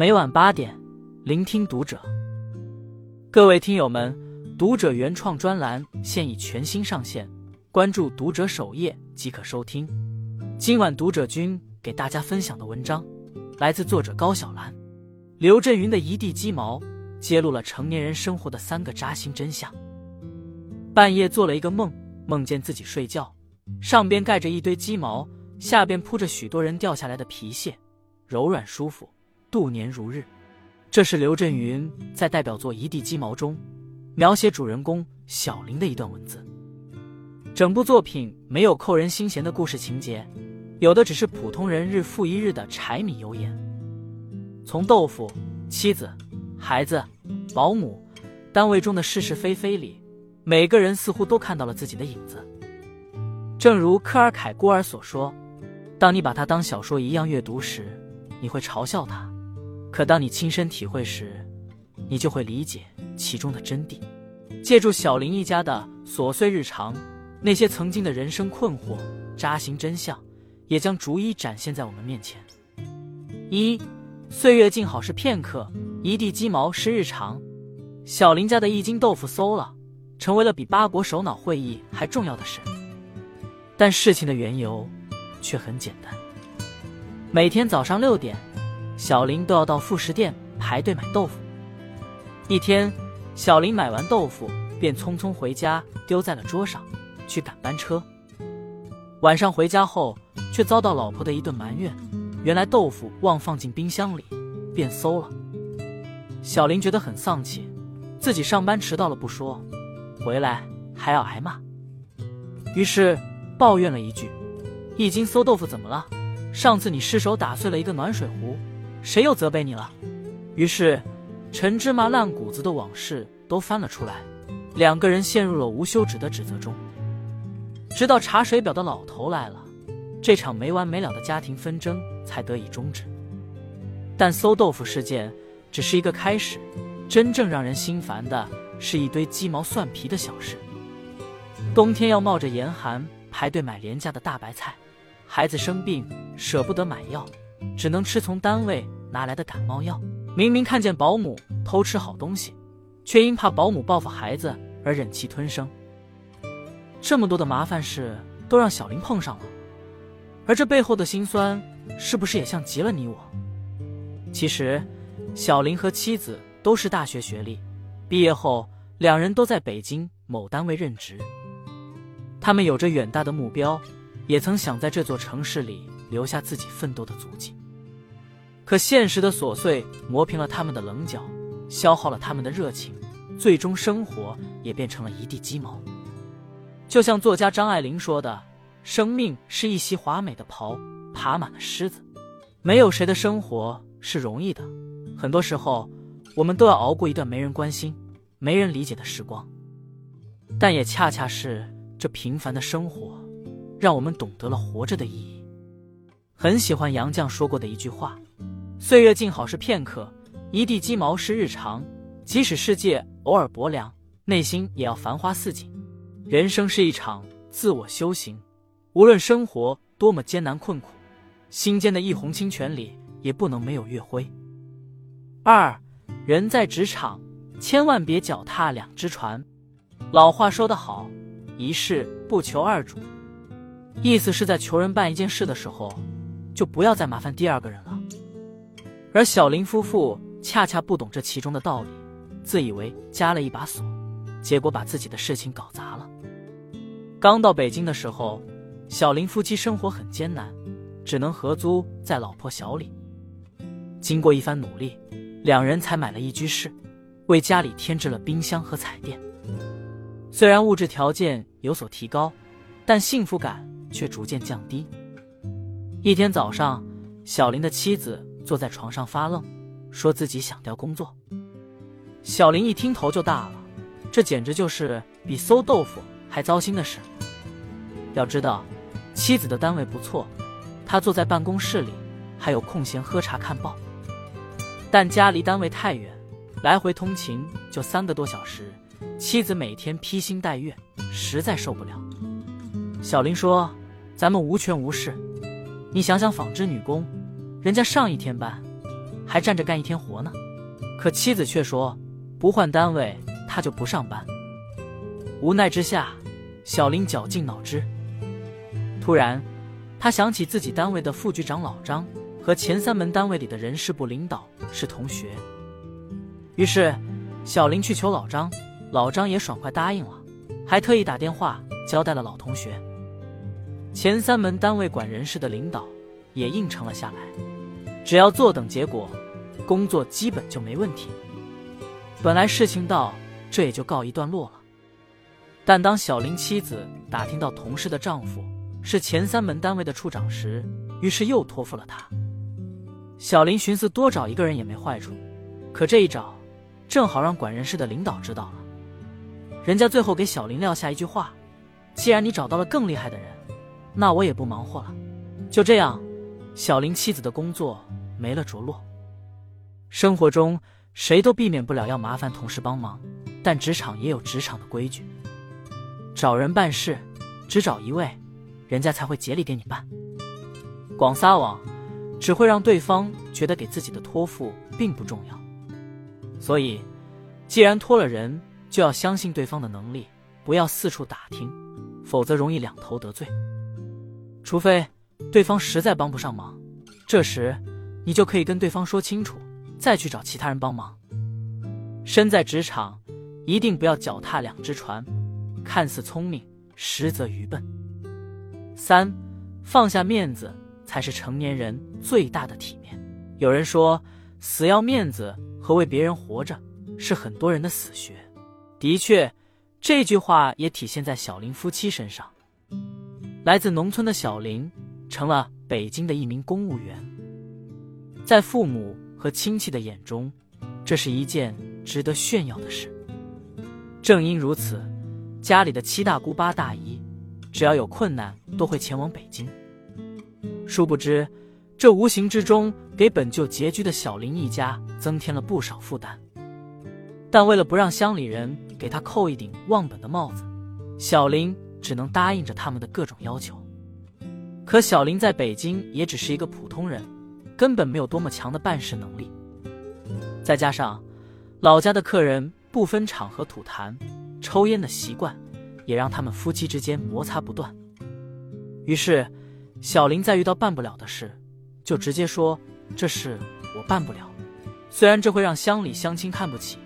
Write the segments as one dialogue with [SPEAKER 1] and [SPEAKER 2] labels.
[SPEAKER 1] 每晚八点，聆听读者。各位听友们，读者原创专栏现已全新上线，关注读者首页即可收听。今晚读者君给大家分享的文章，来自作者高小兰。刘震云的一地鸡毛，揭露了成年人生活的三个扎心真相。半夜做了一个梦，梦见自己睡觉，上边盖着一堆鸡毛，下边铺着许多人掉下来的皮屑，柔软舒服。度年如日，这是刘震云在代表作《一地鸡毛》中描写主人公小林的一段文字。整部作品没有扣人心弦的故事情节，有的只是普通人日复一日的柴米油盐。从豆腐、妻子、孩子、保姆、单位中的是是非非里，每个人似乎都看到了自己的影子。正如科尔凯郭尔所说：“当你把它当小说一样阅读时，你会嘲笑它。”可当你亲身体会时，你就会理解其中的真谛。借助小林一家的琐碎日常，那些曾经的人生困惑、扎心真相，也将逐一展现在我们面前。一，岁月静好是片刻，一地鸡毛是日常。小林家的一斤豆腐馊了，成为了比八国首脑会议还重要的事。但事情的缘由却很简单。每天早上六点。小林都要到副食店排队买豆腐。一天，小林买完豆腐便匆匆回家，丢在了桌上，去赶班车。晚上回家后，却遭到老婆的一顿埋怨：原来豆腐忘放进冰箱里，变馊了。小林觉得很丧气，自己上班迟到了不说，回来还要挨骂，于是抱怨了一句：“一斤馊豆腐怎么了？上次你失手打碎了一个暖水壶。”谁又责备你了？于是，陈芝麻烂谷子的往事都翻了出来，两个人陷入了无休止的指责中。直到查水表的老头来了，这场没完没了的家庭纷争才得以终止。但馊豆腐事件只是一个开始，真正让人心烦的是一堆鸡毛蒜皮的小事。冬天要冒着严寒排队买廉价的大白菜，孩子生病舍不得买药。只能吃从单位拿来的感冒药。明明看见保姆偷吃好东西，却因怕保姆报复孩子而忍气吞声。这么多的麻烦事都让小林碰上了，而这背后的辛酸，是不是也像极了你我？其实，小林和妻子都是大学学历，毕业后两人都在北京某单位任职。他们有着远大的目标，也曾想在这座城市里。留下自己奋斗的足迹，可现实的琐碎磨平了他们的棱角，消耗了他们的热情，最终生活也变成了一地鸡毛。就像作家张爱玲说的：“生命是一袭华美的袍，爬满了虱子。”没有谁的生活是容易的，很多时候我们都要熬过一段没人关心、没人理解的时光。但也恰恰是这平凡的生活，让我们懂得了活着的意义。很喜欢杨绛说过的一句话：“岁月静好是片刻，一地鸡毛是日常。即使世界偶尔薄凉，内心也要繁花似锦。人生是一场自我修行，无论生活多么艰难困苦，心间的一泓清泉里也不能没有月辉。”二，人在职场，千万别脚踏两只船。老话说得好：“一事不求二主。”意思是在求人办一件事的时候。就不要再麻烦第二个人了。而小林夫妇恰恰不懂这其中的道理，自以为加了一把锁，结果把自己的事情搞砸了。刚到北京的时候，小林夫妻生活很艰难，只能合租在老婆小里。经过一番努力，两人才买了一居室，为家里添置了冰箱和彩电。虽然物质条件有所提高，但幸福感却逐渐降低。一天早上，小林的妻子坐在床上发愣，说自己想调工作。小林一听头就大了，这简直就是比馊豆腐还糟心的事。要知道，妻子的单位不错，他坐在办公室里还有空闲喝茶看报。但家离单位太远，来回通勤就三个多小时，妻子每天披星戴月，实在受不了。小林说：“咱们无权无势。”你想想，纺织女工，人家上一天班，还站着干一天活呢。可妻子却说，不换单位他就不上班。无奈之下，小林绞尽脑汁。突然，他想起自己单位的副局长老张和前三门单位里的人事部领导是同学，于是小林去求老张，老张也爽快答应了，还特意打电话交代了老同学。前三门单位管人事的领导也应承了下来，只要坐等结果，工作基本就没问题。本来事情到这也就告一段落了，但当小林妻子打听到同事的丈夫是前三门单位的处长时，于是又托付了他。小林寻思多找一个人也没坏处，可这一找，正好让管人事的领导知道了。人家最后给小林撂下一句话：“既然你找到了更厉害的人。”那我也不忙活了，就这样，小林妻子的工作没了着落。生活中谁都避免不了要麻烦同事帮忙，但职场也有职场的规矩。找人办事，只找一位，人家才会竭力给你办。广撒网，只会让对方觉得给自己的托付并不重要。所以，既然托了人，就要相信对方的能力，不要四处打听，否则容易两头得罪。除非对方实在帮不上忙，这时你就可以跟对方说清楚，再去找其他人帮忙。身在职场，一定不要脚踏两只船，看似聪明，实则愚笨。三，放下面子才是成年人最大的体面。有人说，死要面子和为别人活着是很多人的死穴。的确，这句话也体现在小林夫妻身上。来自农村的小林成了北京的一名公务员，在父母和亲戚的眼中，这是一件值得炫耀的事。正因如此，家里的七大姑八大姨，只要有困难都会前往北京。殊不知，这无形之中给本就拮据的小林一家增添了不少负担。但为了不让乡里人给他扣一顶忘本的帽子，小林。只能答应着他们的各种要求，可小林在北京也只是一个普通人，根本没有多么强的办事能力。再加上老家的客人不分场合吐痰、抽烟的习惯，也让他们夫妻之间摩擦不断。于是，小林在遇到办不了的事，就直接说：“这事我办不了。”虽然这会让乡里乡亲看不起，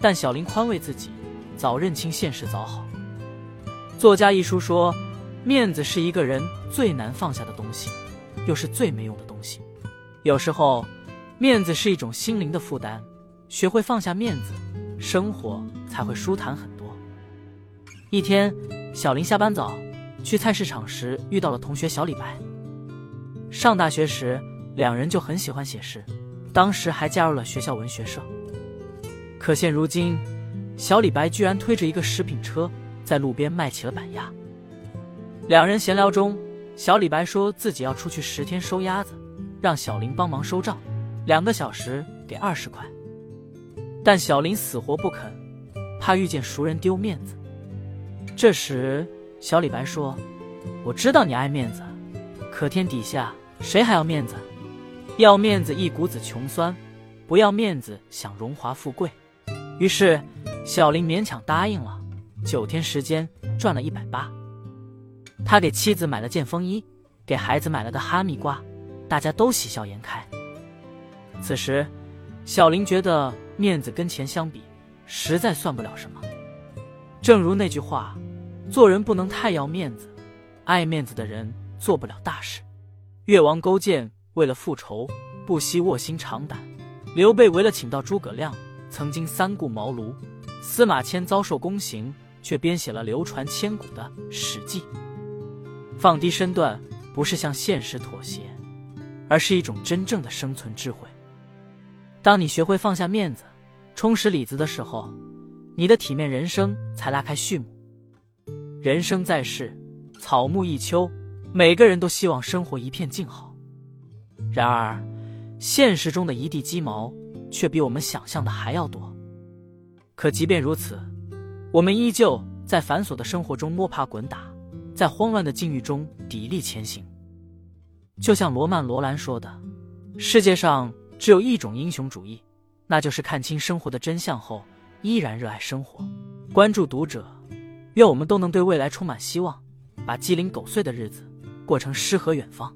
[SPEAKER 1] 但小林宽慰自己，早认清现实，早好。作家一书说：“面子是一个人最难放下的东西，又是最没用的东西。有时候，面子是一种心灵的负担，学会放下面子，生活才会舒坦很多。”一天，小林下班早，去菜市场时遇到了同学小李白。上大学时，两人就很喜欢写诗，当时还加入了学校文学社。可现如今，小李白居然推着一个食品车。在路边卖起了板鸭。两人闲聊中，小李白说自己要出去十天收鸭子，让小林帮忙收账，两个小时给二十块。但小林死活不肯，怕遇见熟人丢面子。这时，小李白说：“我知道你爱面子，可天底下谁还要面子？要面子一股子穷酸，不要面子想荣华富贵。”于是，小林勉强答应了。九天时间赚了一百八，他给妻子买了件风衣，给孩子买了个哈密瓜，大家都喜笑颜开。此时，小林觉得面子跟钱相比，实在算不了什么。正如那句话：“做人不能太要面子，爱面子的人做不了大事。”越王勾践为了复仇，不惜卧薪尝胆；刘备为了请到诸葛亮，曾经三顾茅庐；司马迁遭受宫刑。却编写了流传千古的《史记》。放低身段，不是向现实妥协，而是一种真正的生存智慧。当你学会放下面子，充实里子的时候，你的体面人生才拉开序幕。人生在世，草木一秋，每个人都希望生活一片静好。然而，现实中的一地鸡毛却比我们想象的还要多。可即便如此，我们依旧在繁琐的生活中摸爬滚打，在慌乱的境遇中砥砺前行。就像罗曼·罗兰说的：“世界上只有一种英雄主义，那就是看清生活的真相后依然热爱生活。关注读者，愿我们都能对未来充满希望，把鸡零狗碎的日子过成诗和远方。